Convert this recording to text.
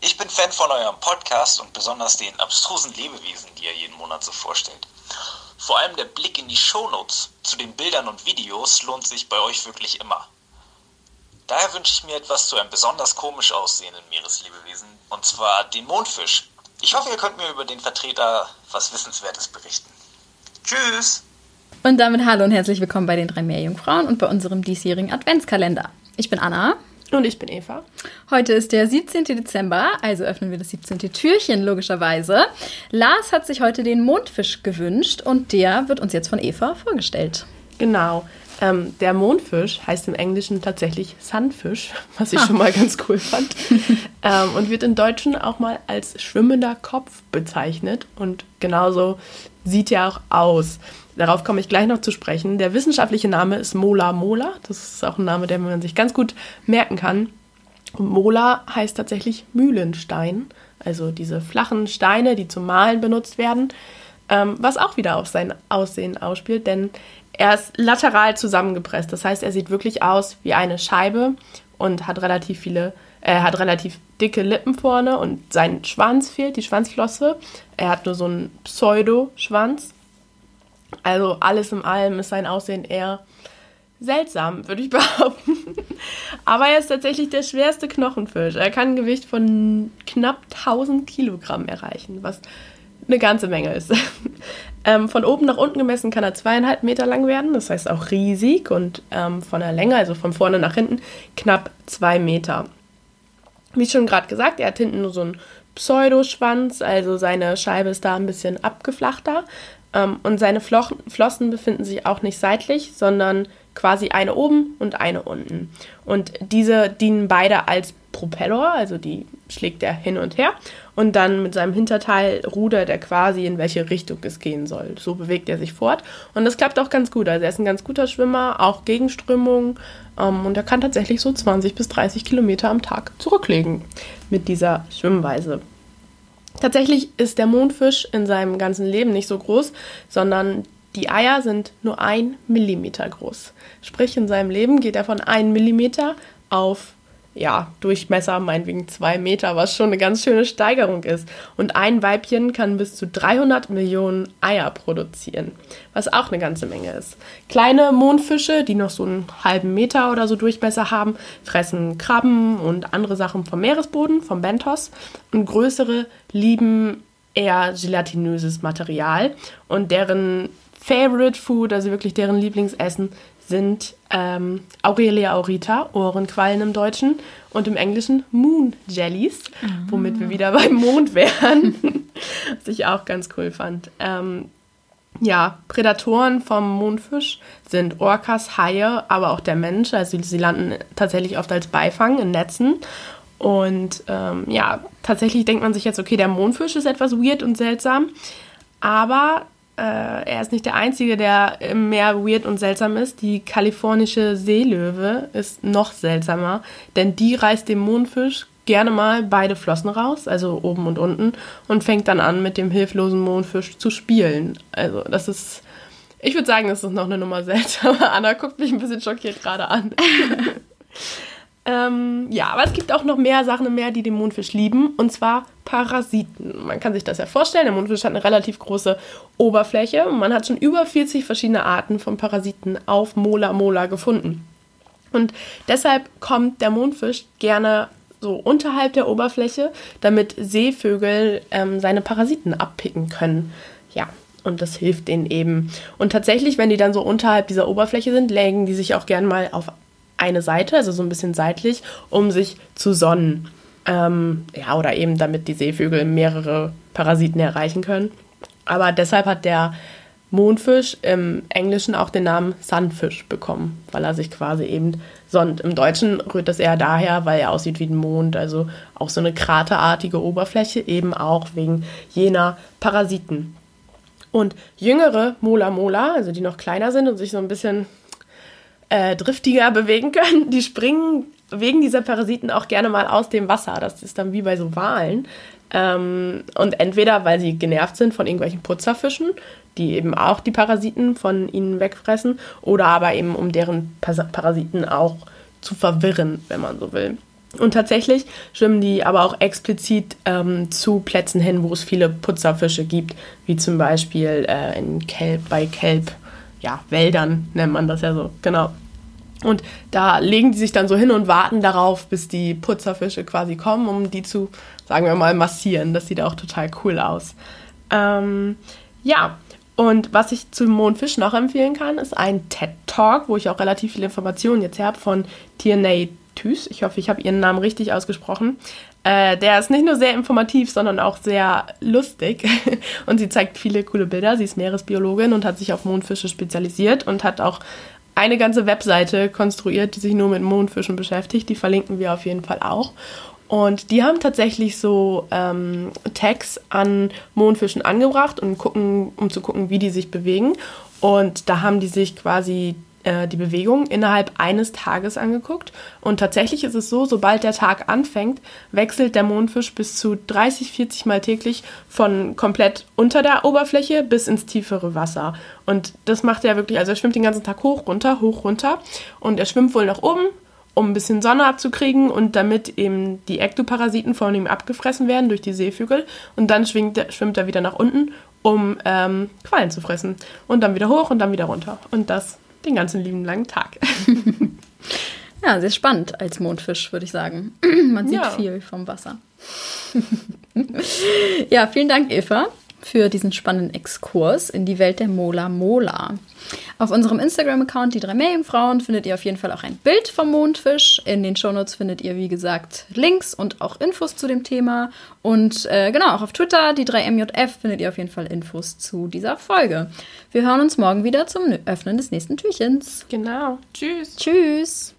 ich bin Fan von eurem Podcast und besonders den abstrusen Lebewesen, die ihr jeden Monat so vorstellt. Vor allem der Blick in die Shownotes zu den Bildern und Videos lohnt sich bei euch wirklich immer. Daher wünsche ich mir etwas zu einem besonders komisch aussehenden Meereslebewesen, und zwar den Mondfisch. Ich hoffe, ihr könnt mir über den Vertreter was Wissenswertes berichten. Tschüss! Und damit hallo und herzlich willkommen bei den drei Meerjungfrauen und bei unserem diesjährigen Adventskalender. Ich bin Anna. Und ich bin Eva. Heute ist der 17. Dezember, also öffnen wir das 17. Türchen logischerweise. Lars hat sich heute den Mondfisch gewünscht und der wird uns jetzt von Eva vorgestellt. Genau. Ähm, der Mondfisch heißt im Englischen tatsächlich Sunfish, was ich schon mal ganz cool fand. ähm, und wird im Deutschen auch mal als schwimmender Kopf bezeichnet. Und genauso sieht er auch aus. Darauf komme ich gleich noch zu sprechen. Der wissenschaftliche Name ist Mola Mola. Das ist auch ein Name, den man sich ganz gut merken kann. Mola heißt tatsächlich Mühlenstein, also diese flachen Steine, die zum Malen benutzt werden, ähm, was auch wieder auf sein Aussehen ausspielt, denn er ist lateral zusammengepresst. Das heißt, er sieht wirklich aus wie eine Scheibe und hat relativ viele, er hat relativ dicke Lippen vorne und sein Schwanz fehlt, die Schwanzflosse. Er hat nur so einen Pseudo-Schwanz. Also alles in allem ist sein Aussehen eher seltsam, würde ich behaupten. Aber er ist tatsächlich der schwerste Knochenfisch. Er kann ein Gewicht von knapp 1000 Kilogramm erreichen, was eine ganze Menge ist. ähm, von oben nach unten gemessen kann er zweieinhalb Meter lang werden, das heißt auch riesig und ähm, von der Länge, also von vorne nach hinten, knapp zwei Meter. Wie schon gerade gesagt, er hat hinten nur so einen Pseudoschwanz, also seine Scheibe ist da ein bisschen abgeflachter. Ähm, und seine Flochen, Flossen befinden sich auch nicht seitlich, sondern quasi eine oben und eine unten. Und diese dienen beide als Propeller, also die schlägt er hin und her. Und dann mit seinem Hinterteil rudert er quasi, in welche Richtung es gehen soll. So bewegt er sich fort. Und das klappt auch ganz gut. Also er ist ein ganz guter Schwimmer, auch gegen Strömung. Ähm, und er kann tatsächlich so 20 bis 30 Kilometer am Tag zurücklegen mit dieser Schwimmweise. Tatsächlich ist der Mondfisch in seinem ganzen Leben nicht so groß, sondern die Eier sind nur ein Millimeter groß. Sprich, in seinem Leben geht er von einem Millimeter auf ja, Durchmesser meinetwegen zwei Meter, was schon eine ganz schöne Steigerung ist. Und ein Weibchen kann bis zu 300 Millionen Eier produzieren, was auch eine ganze Menge ist. Kleine Mondfische, die noch so einen halben Meter oder so Durchmesser haben, fressen Krabben und andere Sachen vom Meeresboden, vom Bentos. Und größere lieben eher gelatinöses Material. Und deren Favorite Food, also wirklich deren Lieblingsessen, sind ähm, Aurelia aurita, Ohrenquallen im Deutschen, und im Englischen Moon Jellies, womit wir wieder beim Mond wären, was ich auch ganz cool fand. Ähm, ja, Prädatoren vom Mondfisch sind Orcas, Haie, aber auch der Mensch. Also sie landen tatsächlich oft als Beifang in Netzen. Und ähm, ja, tatsächlich denkt man sich jetzt, okay, der Mondfisch ist etwas weird und seltsam. Aber äh, er ist nicht der Einzige, der im Meer weird und seltsam ist. Die kalifornische Seelöwe ist noch seltsamer, denn die reißt dem Mondfisch gerne mal beide Flossen raus, also oben und unten, und fängt dann an, mit dem hilflosen Mondfisch zu spielen. Also das ist, ich würde sagen, das ist noch eine Nummer seltsamer. Anna guckt mich ein bisschen schockiert gerade an. Ähm, ja, aber es gibt auch noch mehr Sachen im Meer, die den Mondfisch lieben, und zwar Parasiten. Man kann sich das ja vorstellen, der Mondfisch hat eine relativ große Oberfläche und man hat schon über 40 verschiedene Arten von Parasiten auf Mola Mola gefunden. Und deshalb kommt der Mondfisch gerne so unterhalb der Oberfläche, damit Seevögel ähm, seine Parasiten abpicken können. Ja, Und das hilft denen eben. Und tatsächlich, wenn die dann so unterhalb dieser Oberfläche sind, legen die sich auch gern mal auf eine Seite, also so ein bisschen seitlich, um sich zu sonnen. Ähm, ja, oder eben damit die Seevögel mehrere Parasiten erreichen können. Aber deshalb hat der Mondfisch im Englischen auch den Namen Sunfish bekommen, weil er sich quasi eben sonnt. Im Deutschen rührt das eher daher, weil er aussieht wie ein Mond, also auch so eine kraterartige Oberfläche, eben auch wegen jener Parasiten. Und jüngere Mola Mola, also die noch kleiner sind und sich so ein bisschen äh, driftiger bewegen können, die springen wegen dieser Parasiten auch gerne mal aus dem Wasser. Das ist dann wie bei so Walen. Ähm, und entweder, weil sie genervt sind von irgendwelchen Putzerfischen, die eben auch die Parasiten von ihnen wegfressen, oder aber eben um deren Parasiten auch zu verwirren, wenn man so will. Und tatsächlich schwimmen die aber auch explizit ähm, zu Plätzen hin, wo es viele Putzerfische gibt, wie zum Beispiel äh, in Kelp, bei Kelp, ja, Wäldern nennt man das ja so, genau. Und da legen die sich dann so hin und warten darauf, bis die Putzerfische quasi kommen, um die zu, sagen wir mal, massieren. Das sieht auch total cool aus. Ähm, ja, und was ich zum Mondfisch noch empfehlen kann, ist ein TED Talk, wo ich auch relativ viele Informationen jetzt habe von Tierney Thys. Ich hoffe, ich habe ihren Namen richtig ausgesprochen. Äh, der ist nicht nur sehr informativ, sondern auch sehr lustig. und sie zeigt viele coole Bilder. Sie ist Meeresbiologin und hat sich auf Mondfische spezialisiert und hat auch eine ganze Webseite konstruiert, die sich nur mit Mondfischen beschäftigt. Die verlinken wir auf jeden Fall auch. Und die haben tatsächlich so ähm, Tags an Mondfischen angebracht und gucken, um zu gucken, wie die sich bewegen. Und da haben die sich quasi äh, die Bewegung innerhalb eines Tages angeguckt. Und tatsächlich ist es so, sobald der Tag anfängt, wechselt der Mondfisch bis zu 30, 40 Mal täglich von komplett unter der Oberfläche bis ins tiefere Wasser. Und das macht er wirklich, also er schwimmt den ganzen Tag hoch, runter, hoch, runter. Und er schwimmt wohl nach oben, um ein bisschen Sonne abzukriegen und damit eben die Ektoparasiten von ihm abgefressen werden durch die Seevögel. Und dann schwingt, schwimmt er wieder nach unten, um ähm, Quallen zu fressen. Und dann wieder hoch und dann wieder runter. Und das den ganzen lieben langen Tag. ja, sehr spannend als Mondfisch, würde ich sagen. Man sieht ja. viel vom Wasser. ja, vielen Dank, Eva für diesen spannenden Exkurs in die Welt der Mola Mola. Auf unserem Instagram-Account, die drei Meerjungfrauen, findet ihr auf jeden Fall auch ein Bild vom Mondfisch. In den Shownotes findet ihr, wie gesagt, Links und auch Infos zu dem Thema. Und äh, genau, auch auf Twitter, die drei MJF, findet ihr auf jeden Fall Infos zu dieser Folge. Wir hören uns morgen wieder zum Öffnen des nächsten Türchens. Genau. Tschüss. Tschüss.